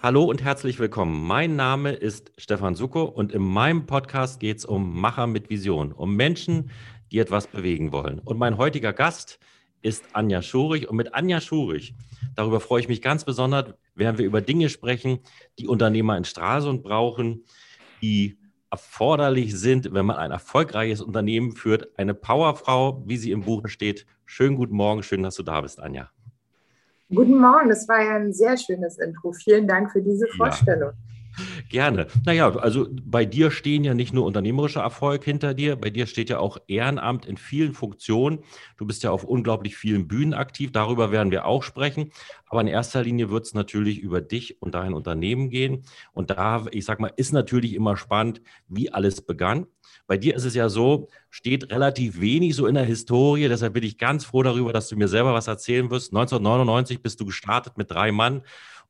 Hallo und herzlich willkommen. Mein Name ist Stefan Suko und in meinem Podcast geht es um Macher mit Vision, um Menschen, die etwas bewegen wollen. Und mein heutiger Gast ist Anja Schurich. Und mit Anja Schurich, darüber freue ich mich ganz besonders, werden wir über Dinge sprechen, die Unternehmer in Stralsund brauchen, die erforderlich sind, wenn man ein erfolgreiches Unternehmen führt. Eine Powerfrau, wie sie im Buch steht. Schönen guten Morgen, schön, dass du da bist, Anja. Guten Morgen, das war ja ein sehr schönes Intro. Vielen Dank für diese Vorstellung. Ja. Gerne. Naja, also bei dir stehen ja nicht nur unternehmerischer Erfolg hinter dir, bei dir steht ja auch Ehrenamt in vielen Funktionen. Du bist ja auf unglaublich vielen Bühnen aktiv, darüber werden wir auch sprechen. Aber in erster Linie wird es natürlich über dich und dein Unternehmen gehen. Und da, ich sag mal, ist natürlich immer spannend, wie alles begann. Bei dir ist es ja so, steht relativ wenig so in der Historie. Deshalb bin ich ganz froh darüber, dass du mir selber was erzählen wirst. 1999 bist du gestartet mit drei Mann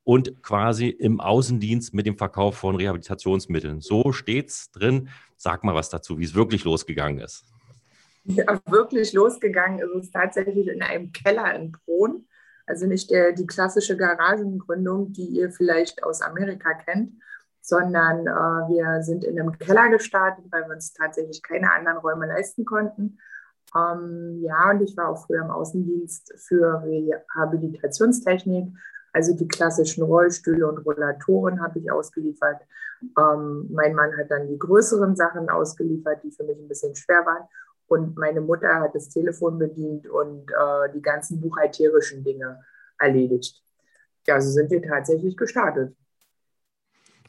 und quasi im Außendienst mit dem Verkauf von Rehabilitationsmitteln. So steht es drin. Sag mal was dazu, wie es wirklich losgegangen ist. Ja, wirklich losgegangen ist es tatsächlich in einem Keller in Bron. Also nicht der, die klassische Garagengründung, die ihr vielleicht aus Amerika kennt, sondern äh, wir sind in einem Keller gestartet, weil wir uns tatsächlich keine anderen Räume leisten konnten. Ähm, ja, und ich war auch früher im Außendienst für Rehabilitationstechnik also die klassischen Rollstühle und Rollatoren habe ich ausgeliefert. Ähm, mein Mann hat dann die größeren Sachen ausgeliefert, die für mich ein bisschen schwer waren. Und meine Mutter hat das Telefon bedient und äh, die ganzen buchhalterischen Dinge erledigt. Ja, so sind wir tatsächlich gestartet.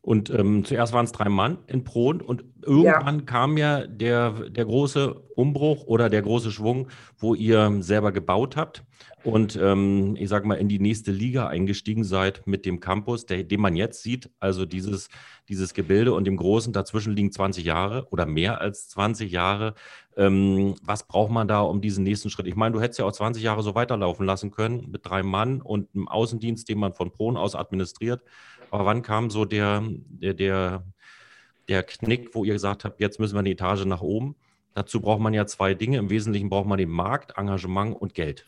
Und ähm, zuerst waren es drei Mann in Pron und irgendwann ja. kam ja der, der große Umbruch oder der große Schwung, wo ihr selber gebaut habt und ähm, ich sage mal in die nächste Liga eingestiegen seid mit dem Campus, der, den man jetzt sieht, also dieses, dieses Gebilde und dem Großen, dazwischen liegen 20 Jahre oder mehr als 20 Jahre. Ähm, was braucht man da um diesen nächsten Schritt? Ich meine, du hättest ja auch 20 Jahre so weiterlaufen lassen können mit drei Mann und einem Außendienst, den man von Pron aus administriert. Aber wann kam so der, der, der, der Knick, wo ihr gesagt habt, jetzt müssen wir eine Etage nach oben? Dazu braucht man ja zwei Dinge. Im Wesentlichen braucht man den Markt, Engagement und Geld.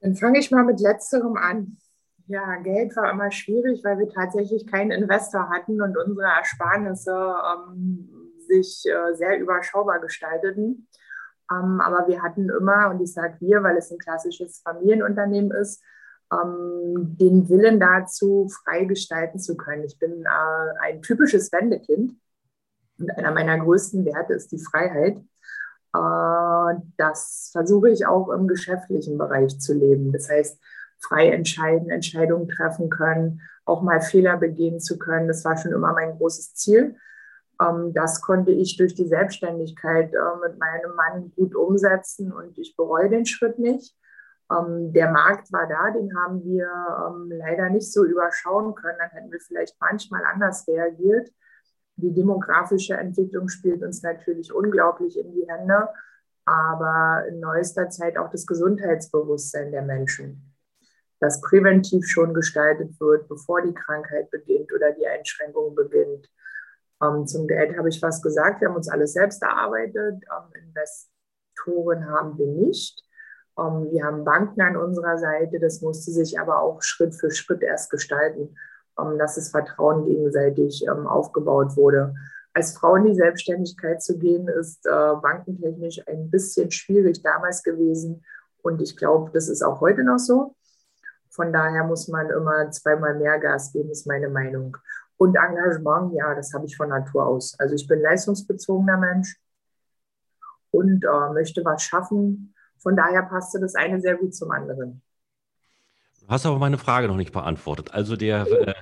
Dann fange ich mal mit letzterem an. Ja, Geld war immer schwierig, weil wir tatsächlich keinen Investor hatten und unsere Ersparnisse ähm, sich äh, sehr überschaubar gestalteten. Ähm, aber wir hatten immer, und ich sage wir, weil es ein klassisches Familienunternehmen ist, ähm, den Willen dazu, frei gestalten zu können. Ich bin äh, ein typisches Wendekind und einer meiner größten Werte ist die Freiheit. Äh, das versuche ich auch im geschäftlichen Bereich zu leben. Das heißt, frei entscheiden, Entscheidungen treffen können, auch mal Fehler begehen zu können. Das war schon immer mein großes Ziel. Ähm, das konnte ich durch die Selbstständigkeit äh, mit meinem Mann gut umsetzen und ich bereue den Schritt nicht. Ähm, der Markt war da, den haben wir ähm, leider nicht so überschauen können. Dann hätten wir vielleicht manchmal anders reagiert. Die demografische Entwicklung spielt uns natürlich unglaublich in die Hände, aber in neuester Zeit auch das Gesundheitsbewusstsein der Menschen, das präventiv schon gestaltet wird, bevor die Krankheit beginnt oder die Einschränkung beginnt. Ähm, zum Geld habe ich was gesagt. Wir haben uns alles selbst erarbeitet. Investoren haben wir nicht. Ähm, wir haben Banken an unserer Seite. Das musste sich aber auch Schritt für Schritt erst gestalten. Ähm, dass das Vertrauen gegenseitig ähm, aufgebaut wurde. Als Frau in die Selbstständigkeit zu gehen, ist äh, bankentechnisch ein bisschen schwierig damals gewesen. Und ich glaube, das ist auch heute noch so. Von daher muss man immer zweimal mehr Gas geben, ist meine Meinung. Und Engagement, ja, das habe ich von Natur aus. Also ich bin leistungsbezogener Mensch und äh, möchte was schaffen. Von daher passte das eine sehr gut zum anderen. Du hast aber meine Frage noch nicht beantwortet. Also der, äh,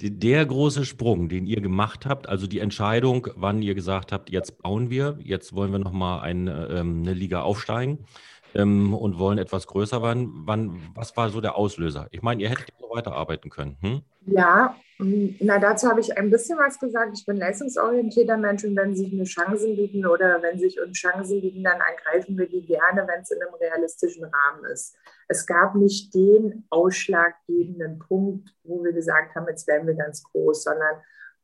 der große Sprung, den ihr gemacht habt, also die Entscheidung, wann ihr gesagt habt, jetzt bauen wir, jetzt wollen wir nochmal ein, ähm, eine Liga aufsteigen ähm, und wollen etwas größer werden. Wann, was war so der Auslöser? Ich meine, ihr hättet so weiterarbeiten können. Hm? Ja, hm, na, dazu habe ich ein bisschen was gesagt. Ich bin leistungsorientierter Mensch und wenn sich mir Chancen bieten oder wenn sich uns Chancen bieten, dann ergreifen wir die gerne, wenn es in einem realistischen Rahmen ist. Es gab nicht den ausschlaggebenden Punkt, wo wir gesagt haben, jetzt werden wir ganz groß, sondern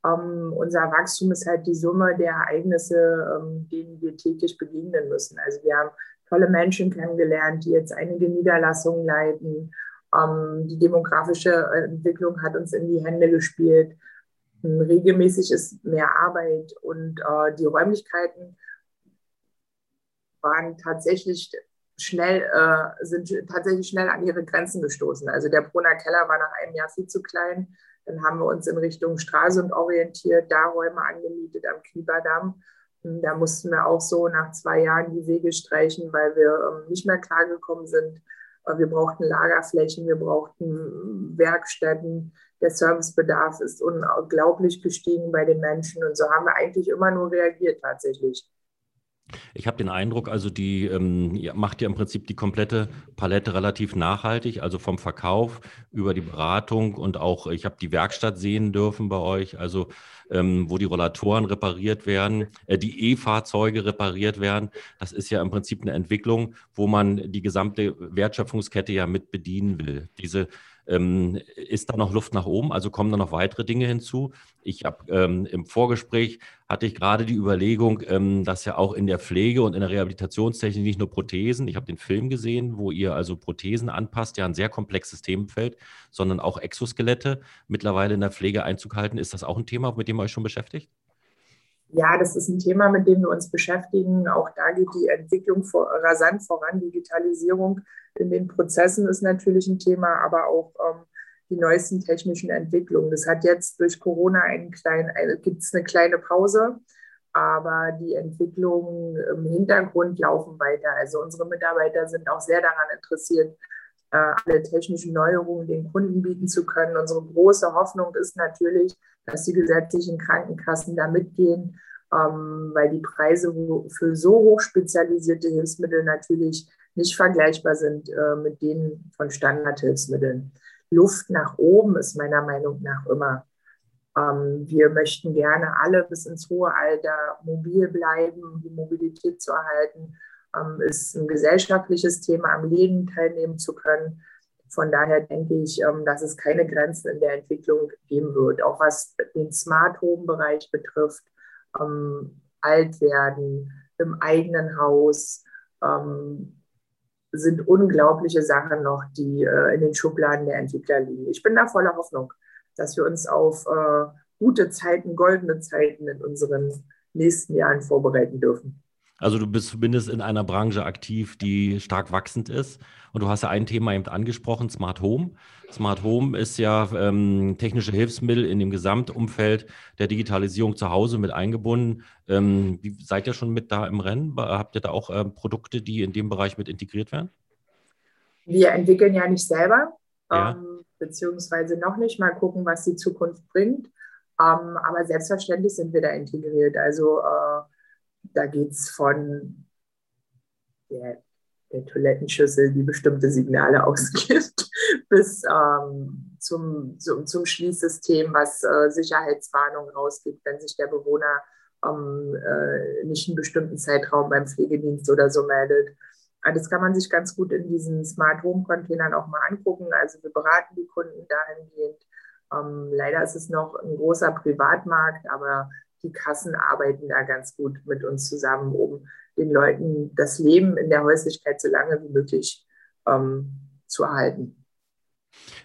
ähm, unser Wachstum ist halt die Summe der Ereignisse, ähm, denen wir täglich begegnen müssen. Also wir haben tolle Menschen kennengelernt, die jetzt einige Niederlassungen leiten Ähm, die demografische Entwicklung hat uns in die Hände gespielt. Regelmäßig ist mehr Arbeit und äh, die Räumlichkeiten waren tatsächlich schnell, äh, sind tatsächlich schnell an ihre Grenzen gestoßen. Also der Brunner Keller war nach einem Jahr viel zu klein. Dann haben wir uns in Richtung Stralsund orientiert, da Räume angemietet am Knieberdamm. Da mussten wir auch so nach zwei Jahren die Wege streichen, weil wir ähm, nicht mehr klargekommen sind. Wir brauchten Lagerflächen, wir brauchten Werkstätten. Der Servicebedarf ist unglaublich gestiegen bei den Menschen. Und so haben wir eigentlich immer nur reagiert tatsächlich. Ich habe den Eindruck, also die ähm, macht ja im Prinzip die komplette Palette relativ nachhaltig, also vom Verkauf über die Beratung und auch, ich habe die Werkstatt sehen dürfen bei euch, also ähm, wo die Rollatoren repariert werden, äh, die E-Fahrzeuge repariert werden. Das ist ja im Prinzip eine Entwicklung, wo man die gesamte Wertschöpfungskette ja mit bedienen will. Diese ähm, ist da noch Luft nach oben? Also kommen da noch weitere Dinge hinzu? Ich habe ähm, im Vorgespräch hatte ich gerade die Überlegung, ähm, dass ja auch in der Pflege und in der Rehabilitationstechnik nicht nur Prothesen, ich habe den Film gesehen, wo ihr also Prothesen anpasst, ja ein sehr komplexes Themenfeld, sondern auch Exoskelette mittlerweile in der Pflege Einzug halten. Ist das auch ein Thema, mit dem ihr euch schon beschäftigt? Ja, das ist ein Thema, mit dem wir uns beschäftigen. Auch da geht die Entwicklung vor, rasant voran. Digitalisierung in den Prozessen ist natürlich ein Thema, aber auch ähm, die neuesten technischen Entwicklungen. Das hat jetzt durch Corona einen kleinen, eine, gibt es eine kleine Pause, aber die Entwicklungen im Hintergrund laufen weiter. Also unsere Mitarbeiter sind auch sehr daran interessiert, äh, alle technischen Neuerungen den Kunden bieten zu können. Unsere große Hoffnung ist natürlich, dass die gesetzlichen Krankenkassen da mitgehen, ähm, weil die Preise für so hochspezialisierte Hilfsmittel natürlich nicht vergleichbar sind äh, mit denen von Standardhilfsmitteln. Luft nach oben ist meiner Meinung nach immer. Ähm, wir möchten gerne alle bis ins hohe Alter mobil bleiben, um die Mobilität zu erhalten. Ähm, ist ein gesellschaftliches Thema, am Leben teilnehmen zu können. Von daher denke ich, ähm, dass es keine Grenzen in der Entwicklung geben wird. Auch was den Smart Home Bereich betrifft, ähm, alt werden im eigenen Haus, ähm, sind unglaubliche Sachen noch, die äh, in den Schubladen der Entwickler liegen. Ich bin da voller Hoffnung, dass wir uns auf äh, gute Zeiten, goldene Zeiten in unseren nächsten Jahren vorbereiten dürfen. Also du bist zumindest in einer Branche aktiv, die stark wachsend ist. Und du hast ja ein Thema eben angesprochen, Smart Home. Smart Home ist ja ähm, technische Hilfsmittel in dem Gesamtumfeld der Digitalisierung zu Hause mit eingebunden. Ähm, wie, seid ihr schon mit da im Rennen? Habt ihr da auch ähm, Produkte, die in dem Bereich mit integriert werden? Wir entwickeln ja nicht selber, ja. Ähm, beziehungsweise noch nicht. Mal gucken, was die Zukunft bringt. Ähm, aber selbstverständlich sind wir da integriert. Also äh, da geht es von der, der, Toilettenschüssel, die bestimmte Signale ausgibt, bis ähm, zum, zum, zum, Schließsystem, was äh, Sicherheitswarnungen rausgibt, wenn sich der Bewohner ähm, äh, nicht einen bestimmten Zeitraum beim Pflegedienst oder so meldet. Ah, das kann man sich ganz gut in diesen Smart Home Containern auch mal angucken. Also wir beraten die Kunden dahingehend. Ähm, leider ist es noch ein großer Privatmarkt, aber die Kassen arbeiten da ganz gut mit uns zusammen, um den Leuten das Leben in der Häuslichkeit so lange wie möglich ähm, zu erhalten.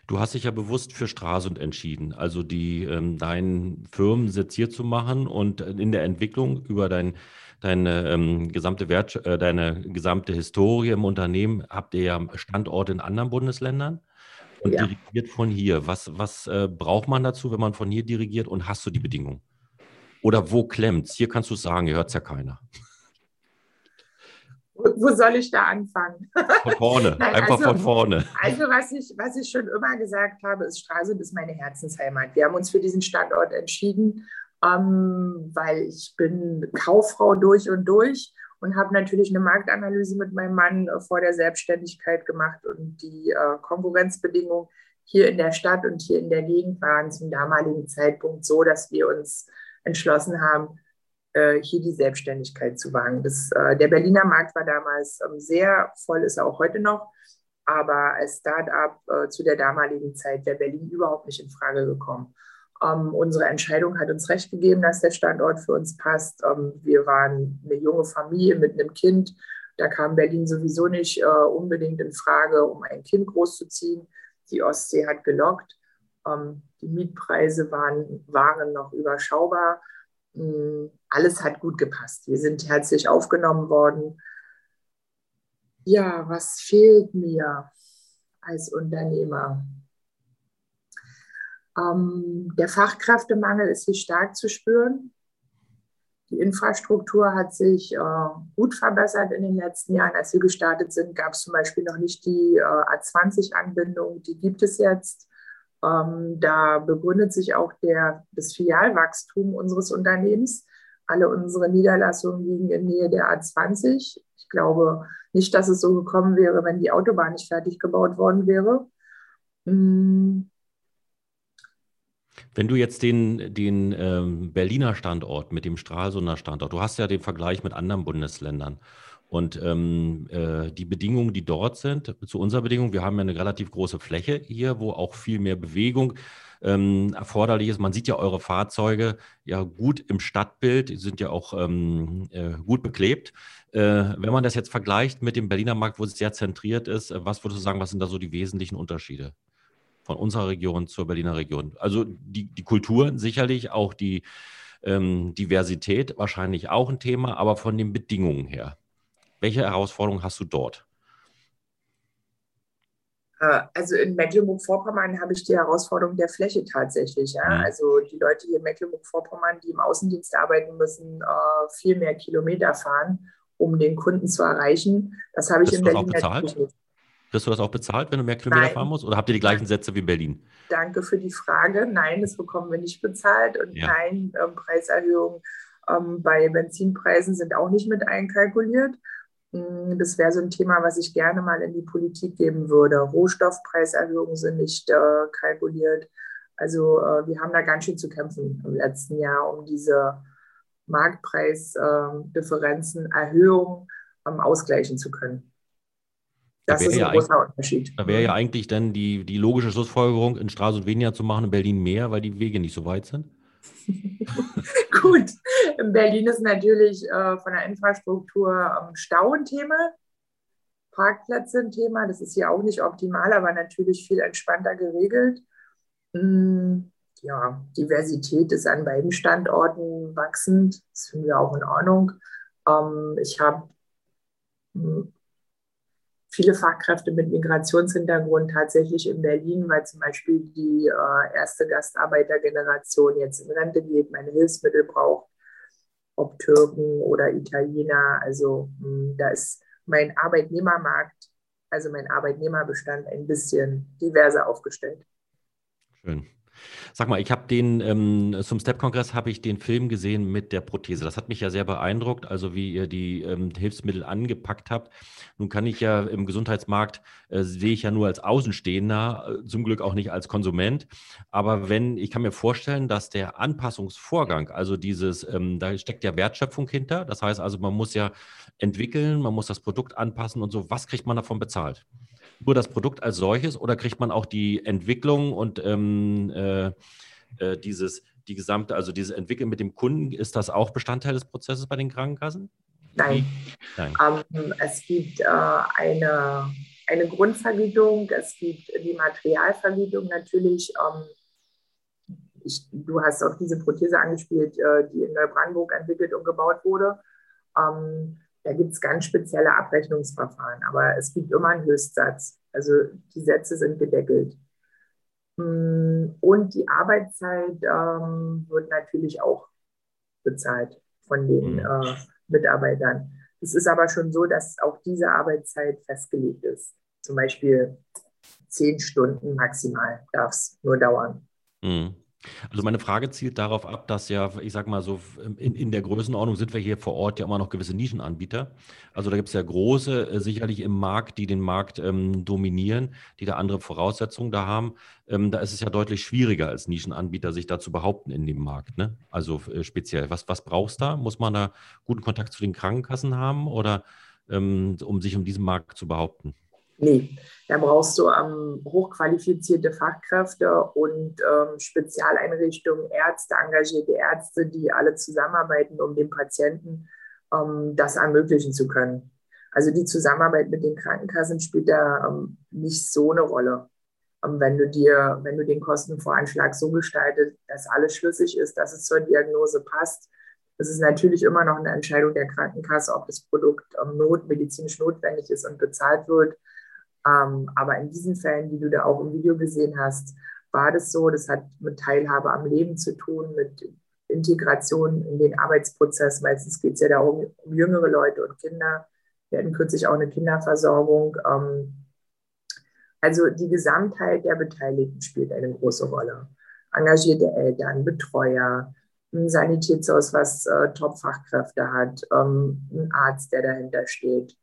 Du hast dich ja bewusst für Stralsund entschieden, also die ähm, deinen Firmensitz hier zu machen und in der Entwicklung über dein, deine ähm, gesamte Wert, äh, deine gesamte Historie im Unternehmen habt ihr ja Standorte in anderen Bundesländern und ja. dirigiert von hier. Was, was äh, braucht man dazu, wenn man von hier dirigiert und hast du die Bedingungen? Oder wo klemmt's? Hier kannst du sagen, hier hört es ja keiner. Wo soll ich da anfangen? Von vorne, Nein, einfach also, von vorne. Also was ich, was ich schon immer gesagt habe, ist, Stralsund ist meine Herzensheimat. Wir haben uns für diesen Standort entschieden, ähm, weil ich bin Kauffrau durch und durch und habe natürlich eine Marktanalyse mit meinem Mann äh, vor der Selbstständigkeit gemacht und die äh, Konkurrenzbedingungen hier in der Stadt und hier in der Gegend waren zum damaligen Zeitpunkt so, dass wir uns entschlossen haben, äh, hier die Selbstständigkeit zu wagen. Das, äh, der Berliner Markt war damals ähm, sehr voll, ist er auch heute noch. Aber als Start-up äh, zu der damaligen Zeit wäre Berlin überhaupt nicht in Frage gekommen. Ähm, unsere Entscheidung hat uns recht gegeben, dass der Standort für uns passt. Ähm, wir waren eine junge Familie mit einem Kind. Da kam Berlin sowieso nicht unbedingt in Frage, um ein Kind großzuziehen. die Ostsee hat gelockt. Die Mietpreise waren, waren noch überschaubar. Ähm, alles hat gut gepasst. Wir sind herzlich aufgenommen worden. Ja, was fehlt mir als Unternehmer? Ähm, der Fachkräftemangel ist hier stark zu spüren. Die Infrastruktur hat sich äh, gut verbessert in den letzten Jahren. Als wir gestartet sind, gab es zum Beispiel noch nicht die äh, A20-Anbindung. Die gibt es jetzt. Ähm, da begründet sich auch der, das Filialwachstum unseres Unternehmens. Alle unsere Niederlassungen liegen in Nähe der A20. Ich glaube nicht, dass es so gekommen wäre, wenn die Autobahn nicht fertig gebaut worden wäre. Mm, wenn du jetzt den, den ähm, Berliner Standort mit dem Stralsunder Standort, du hast ja den Vergleich mit anderen Bundesländern und ähm, äh, die Bedingungen, die dort sind, zu unserer Bedingung, wir haben ja eine relativ große Fläche hier, wo auch viel mehr Bewegung ähm, erforderlich ist. Man sieht ja eure Fahrzeuge ja gut im Stadtbild, die sind ja auch ähm, äh, gut beklebt. Äh, wenn man das jetzt vergleicht mit dem Berliner Markt, wo es sehr zentriert ist, was würdest du sagen, was sind da so die wesentlichen Unterschiede? von unserer Region zur Berliner Region. Also die, die Kultur sicherlich, auch die ähm, Diversität wahrscheinlich auch ein Thema, aber von den Bedingungen her. Welche Herausforderungen hast du dort? Äh, also in Mecklenburg-Vorpommern habe ich die Herausforderung der Fläche tatsächlich. Ja? Mhm. Also die Leute hier in Mecklenburg-Vorpommern, die im Außendienst arbeiten, müssen äh, viel mehr Kilometer fahren, um den Kunden zu erreichen. Das habe ich Bist in Berlin natürlich nicht. Kriegst du das auch bezahlt, wenn du mehr Kilometer Nein. fahren musst? Oder habt ihr die gleichen Sätze wie in Berlin? Danke für die Frage. Nein, das bekommen wir nicht bezahlt. Und ja. nein, ähm, Preiserhöhungen ähm, bei Benzinpreisen sind auch nicht mit einkalkuliert. Das wäre so ein Thema, was ich gerne mal in die Politik geben würde. Rohstoffpreiserhöhungen sind nicht äh, kalkuliert. Also äh, wir haben da ganz schön zu kämpfen im letzten Jahr, um diese Marktpreisdifferenzen, äh, Erhöhungen ähm, ausgleichen zu können. Das da ist ein ja großer Unterschied. Da wäre ja eigentlich dann die, die logische Schlussfolgerung, in Straße weniger zu machen, in Berlin mehr, weil die Wege nicht so weit sind. Gut, in Berlin ist natürlich äh, von der Infrastruktur ähm, Stau ein Thema, Parkplätze ein Thema. Das ist hier auch nicht optimal, aber natürlich viel entspannter geregelt. Hm, ja, Diversität ist an beiden Standorten wachsend. Das finden wir auch in Ordnung. Ähm, ich habe hm, viele Fachkräfte mit Migrationshintergrund tatsächlich in Berlin, weil zum Beispiel die äh, erste Gastarbeitergeneration jetzt in Rente geht, meine Hilfsmittel braucht, ob Türken oder Italiener. Also mh, hm, da ist mein Arbeitnehmermarkt, also mein Arbeitnehmerbestand ein bisschen diverser aufgestellt. Schön. Sag mal, ich habe den ähm, zum Step-Kongress habe ich den Film gesehen mit der Prothese. Das hat mich ja sehr beeindruckt, also wie ihr die ähm, Hilfsmittel angepackt habt. Nun kann ich ja im Gesundheitsmarkt äh, sehe ich ja nur als Außenstehender, äh, zum Glück auch nicht als Konsument. Aber wenn ich kann mir vorstellen, dass der Anpassungsvorgang, also dieses, ähm, da steckt ja Wertschöpfung hinter. Das heißt also, man muss ja entwickeln, man muss das Produkt anpassen und so. Was kriegt man davon bezahlt? Nur das Produkt als solches oder kriegt man auch die Entwicklung und ähm, äh, äh, dieses, die gesamte, also dieses Entwickeln mit dem Kunden, ist das auch Bestandteil des Prozesses bei den Krankenkassen? Nein. Nein. Ähm, es gibt äh, eine, eine Grundvergütung, es gibt die Materialvergütung natürlich. Ähm, ich, du hast auch diese Prothese angespielt, äh, die in Neubrandenburg entwickelt und gebaut wurde. Ähm, da gibt es ganz spezielle Abrechnungsverfahren, aber es gibt immer einen Höchstsatz. Also die Sätze sind gedeckelt. Mm, und die Arbeitszeit ähm, wird natürlich auch bezahlt von den mhm. äh, Mitarbeitern. Es ist aber schon so, dass auch diese Arbeitszeit festgelegt ist. Zum Beispiel zehn Stunden maximal darf es nur dauern. Mhm. Also meine Frage zielt darauf ab, dass ja, ich sag mal so, in, in der Größenordnung sind wir hier vor Ort ja immer noch gewisse Nischenanbieter. Also da gibt es ja große, äh, sicherlich im Markt, die den Markt ähm, dominieren, die da andere Voraussetzungen da haben. Ähm, da ist es ja deutlich schwieriger als Nischenanbieter, sich da zu behaupten in dem Markt. Ne? Also äh, speziell, was, was brauchst du da? Muss man da guten Kontakt zu den Krankenkassen haben oder ähm, um sich um diesen Markt zu behaupten? Nee, da brauchst du ähm, hochqualifizierte Fachkräfte und ähm, Spezialeinrichtungen, Ärzte, engagierte Ärzte, die alle zusammenarbeiten, um dem Patienten ähm, das ermöglichen zu können. Also die Zusammenarbeit mit den Krankenkassen spielt da ähm, nicht so eine Rolle. ähm, wenn du dir, wenn du den Kostenvoranschlag so gestaltest, dass alles schlüssig ist, dass es zur Diagnose passt. Es ist natürlich immer noch eine Entscheidung der Krankenkasse, ob das Produkt ähm, not, medizinisch notwendig ist und bezahlt wird. Ähm, aber in diesen Fällen, die du da auch im Video gesehen hast, war das so. Das hat mit Teilhabe am Leben zu tun, mit Integration in den Arbeitsprozess. Meistens geht es ja darum, um jüngere Leute und Kinder. Wir hatten kürzlich auch eine Kinderversorgung. Ähm, also die Gesamtheit der Beteiligten spielt eine große Rolle. Engagierte Eltern, Betreuer, ein Sanitätshaus, was äh, Top-Fachkräfte hat, ähm, ein Arzt, der dahinter steht.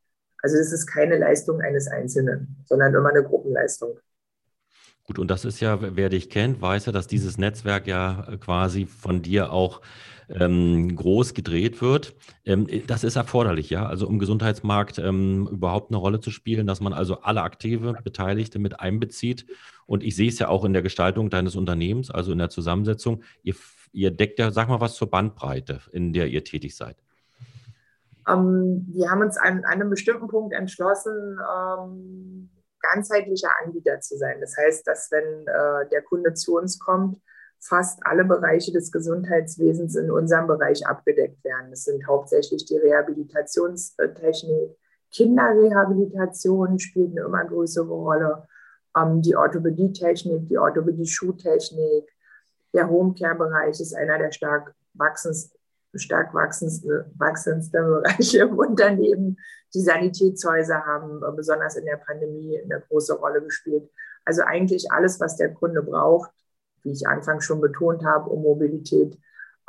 Also es ist keine Leistung eines Einzelnen, sondern immer eine Gruppenleistung. Gut, und das ist ja, wer dich kennt, weiß ja, dass dieses Netzwerk ja äh, quasi von dir auch ähm, groß gedreht wird. Ähm, das ist erforderlich, ja, also um Gesundheitsmarkt ähm, überhaupt eine Rolle zu spielen, dass man also alle aktive Beteiligte mit einbezieht. Und ich sehe es ja auch in der Gestaltung deines Unternehmens, also in der Zusammensetzung. Ihr, ihr deckt ja, sag mal was zur Bandbreite, in der ihr tätig seid. Ähm, wir haben uns an, einem bestimmten Punkt entschlossen, ähm, ganzheitlicher Anbieter zu sein. Das heißt, dass wenn äh, der Kunde zu uns kommt, fast alle Bereiche des Gesundheitswesens in unserem Bereich abgedeckt werden. Das sind hauptsächlich die Rehabilitationstechnik, Kinderrehabilitation spielt eine immer größere Rolle, ähm, die Orthopädietechnik, die Orthopädie-Schuhtechnik, der Homecare-Bereich ist einer der stark wachsendsten stark wachsendste, wachsendste Bereiche im Unternehmen. Die Sanitätshäuser haben äh, besonders in der Pandemie eine große Rolle gespielt. Also eigentlich alles, was der Kunde braucht, wie ich anfangs schon betont habe, um Mobilität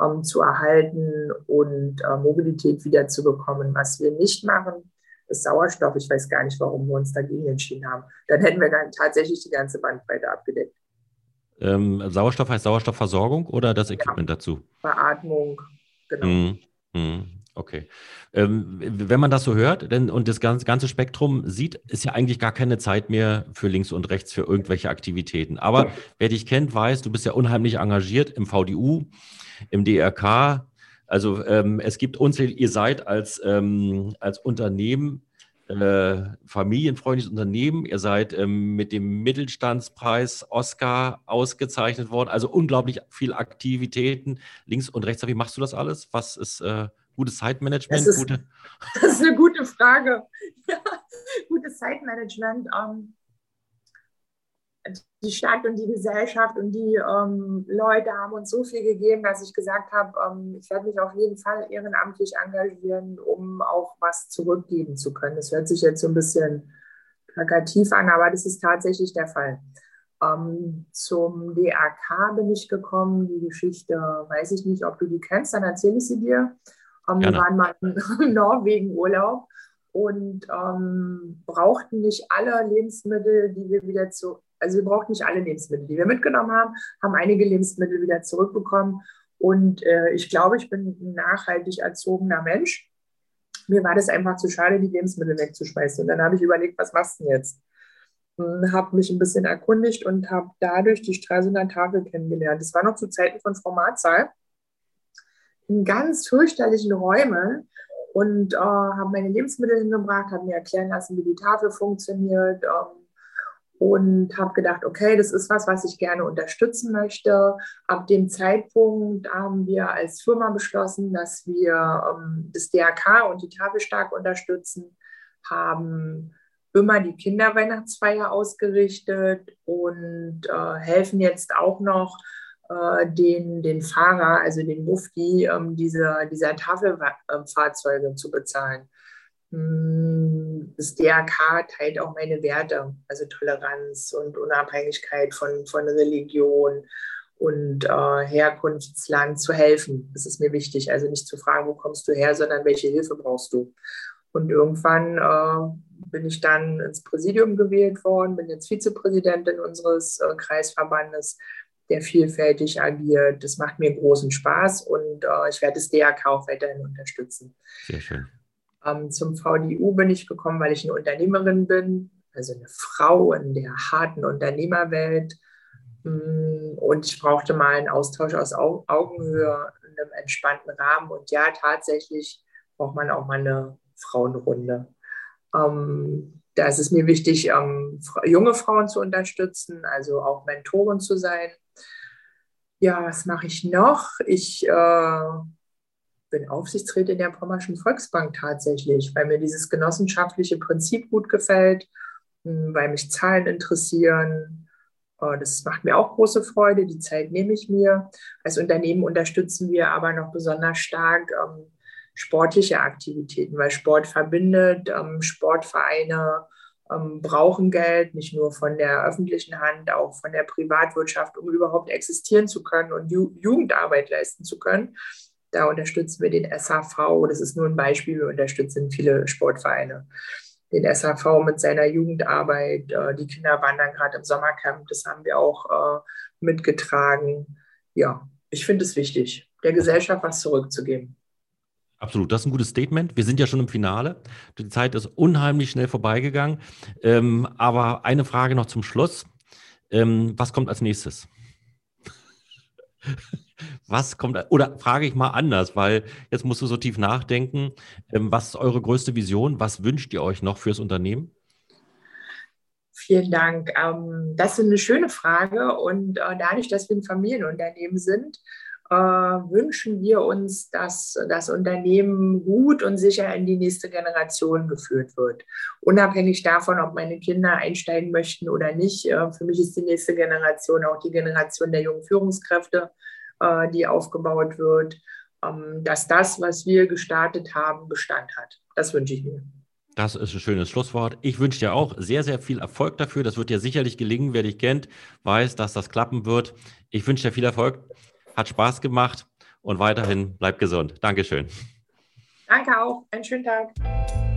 ähm, zu erhalten und äh, Mobilität wiederzubekommen. Was wir nicht machen, ist Sauerstoff. Ich weiß gar nicht, warum wir uns dagegen entschieden haben. Dann hätten wir dann tatsächlich die ganze Bandbreite abgedeckt. Ähm, Sauerstoff heißt Sauerstoffversorgung oder das Equipment ja, dazu? Beatmung, Genau. Mm, mm, okay. Ähm, wenn man das so hört denn, und das ganze, ganze Spektrum sieht, ist ja eigentlich gar keine Zeit mehr für links und rechts für irgendwelche Aktivitäten. Aber wer dich kennt, weiß, du bist ja unheimlich engagiert im VDU, im DRK. Also ähm, es gibt unzählige, ihr seid als, ähm, als Unternehmen äh, familienfreundliches Unternehmen. Ihr seid ähm, mit dem Mittelstandspreis Oscar ausgezeichnet worden. Also unglaublich viele Aktivitäten links und rechts. Wie machst du das alles? Was ist äh, gutes Zeitmanagement? Das ist, Gute das ist eine gute Frage. Ja, gutes Zeitmanagement. Ähm, die Stadt und die Gesellschaft und die ähm, Leute haben uns so viel gegeben, dass ich gesagt habe, ähm, ich werde mich auf jeden Fall ehrenamtlich engagieren, um auch was zurückgeben zu können. Das hört sich jetzt so ein bisschen plakativ an, aber das ist tatsächlich der Fall. Ähm, zum DAK bin ich gekommen. Die Geschichte weiß ich nicht, ob du die kennst, dann erzähle ich sie dir. Ähm, wir waren mal in Norwegen Urlaub und ähm, brauchten nicht alle Lebensmittel, die wir wieder zu, also wir brauchten nicht alle Lebensmittel, die wir mitgenommen haben, haben einige Lebensmittel wieder zurückbekommen. Und äh, ich glaube, ich bin ein nachhaltig erzogener Mensch. Mir war das einfach zu schade, die Lebensmittel wegzuschmeißen. Und dann habe ich überlegt, was machst du denn jetzt? Hm, habe mich ein bisschen erkundigt und habe dadurch die Stralsunder Tafel kennengelernt. Das war noch zu Zeiten von Frau Marzal. In ganz fürchterlichen Räumen und äh, habe meine Lebensmittel hingebracht, habe mir erklären lassen, wie die Tafel funktioniert, ähm, und habe gedacht, okay, das ist was, was ich gerne unterstützen möchte. Ab dem Zeitpunkt haben wir als Firma beschlossen, dass wir ähm, das DRK und die Tafel stark unterstützen, haben immer die Kinderweihnachtsfeier ausgerichtet und äh, helfen jetzt auch noch äh, den, den Fahrer, also den Mufti, ähm, diese, dieser Tafelfahrzeuge zu bezahlen. Hm, das DRK teilt auch meine Werte, also Toleranz und Unabhängigkeit von, von Religion und äh, Herkunftsland zu helfen. Das ist mir wichtig. Also nicht zu fragen, wo kommst du her, sondern welche Hilfe brauchst du. Und irgendwann äh, bin ich dann ins Präsidium gewählt worden, bin jetzt Vizepräsidentin unseres äh, Kreisverbandes, der vielfältig agiert. Das macht mir großen Spaß und äh, ich werde das DRK auch weiterhin unterstützen. Sehr schön. Ähm, zum VDU bin ich gekommen, weil ich eine Unternehmerin bin, also eine Frau in der harten Unternehmerwelt. Mm, und ich brauchte mal einen Austausch aus Augenhöhe, in einem entspannten Rahmen. Und ja, tatsächlich braucht man auch mal eine Frauenrunde. Ähm, da ist es mir wichtig, ähm, junge Frauen zu unterstützen, also auch Mentoren zu sein. Ja, was mache ich noch? Ich äh, bin Aufsichtsrätin der Pommerschen Volksbank tatsächlich, weil mir dieses genossenschaftliche Prinzip gut gefällt, hm, weil mich Zahlen interessieren. Äh, das macht mir auch große Freude, die Zeit nehme ich mir. Als Unternehmen unterstützen wir aber noch besonders stark ähm, sportliche Aktivitäten, weil Sport verbindet. Ähm, Sportvereine ähm, brauchen Geld, nicht nur von der öffentlichen Hand, auch von der Privatwirtschaft, um überhaupt existieren zu können und Ju Jugendarbeit leisten zu können. Da unterstützen wir den SAV. Das ist nur ein Beispiel. Wir unterstützen viele Sportvereine. Den SAV mit seiner Jugendarbeit. Äh, die Kinder wandern gerade im Sommercamp. Das haben wir auch äh, mitgetragen. Ja, ich finde es wichtig, der Gesellschaft was zurückzugeben. Absolut, das ist ein gutes Statement. Wir sind ja schon im Finale. Die Zeit ist unheimlich schnell vorbeigegangen. Ähm, aber eine Frage noch zum Schluss. Ähm, was kommt als nächstes? Was kommt, oder frage ich mal anders, weil jetzt musst du so tief nachdenken. Ähm, was ist eure größte Vision? Was wünscht ihr euch noch fürs Unternehmen? Vielen Dank. Ähm, das ist eine schöne Frage und äh, dadurch, dass wir ein Familienunternehmen sind, äh, wünschen wir uns, dass das Unternehmen gut und sicher in die nächste Generation geführt wird. Unabhängig davon, ob meine Kinder einsteigen möchten oder nicht. Äh, für mich ist die nächste Generation auch die Generation der jungen Führungskräfte, äh, die aufgebaut wird, ähm, dass das, was wir gestartet haben, Bestand hat. Das wünsche ich mir. Das ist ein schönes Schlusswort. Ich wünsche dir auch sehr, sehr viel Erfolg dafür. Das wird dir sicherlich gelingen. Wer dich kennt, weiß, dass das klappen wird. Ich wünsche dir viel Erfolg. Hat Spaß gemacht und weiterhin bleib gesund. Dankeschön. Danke auch. Einen schönen Tag.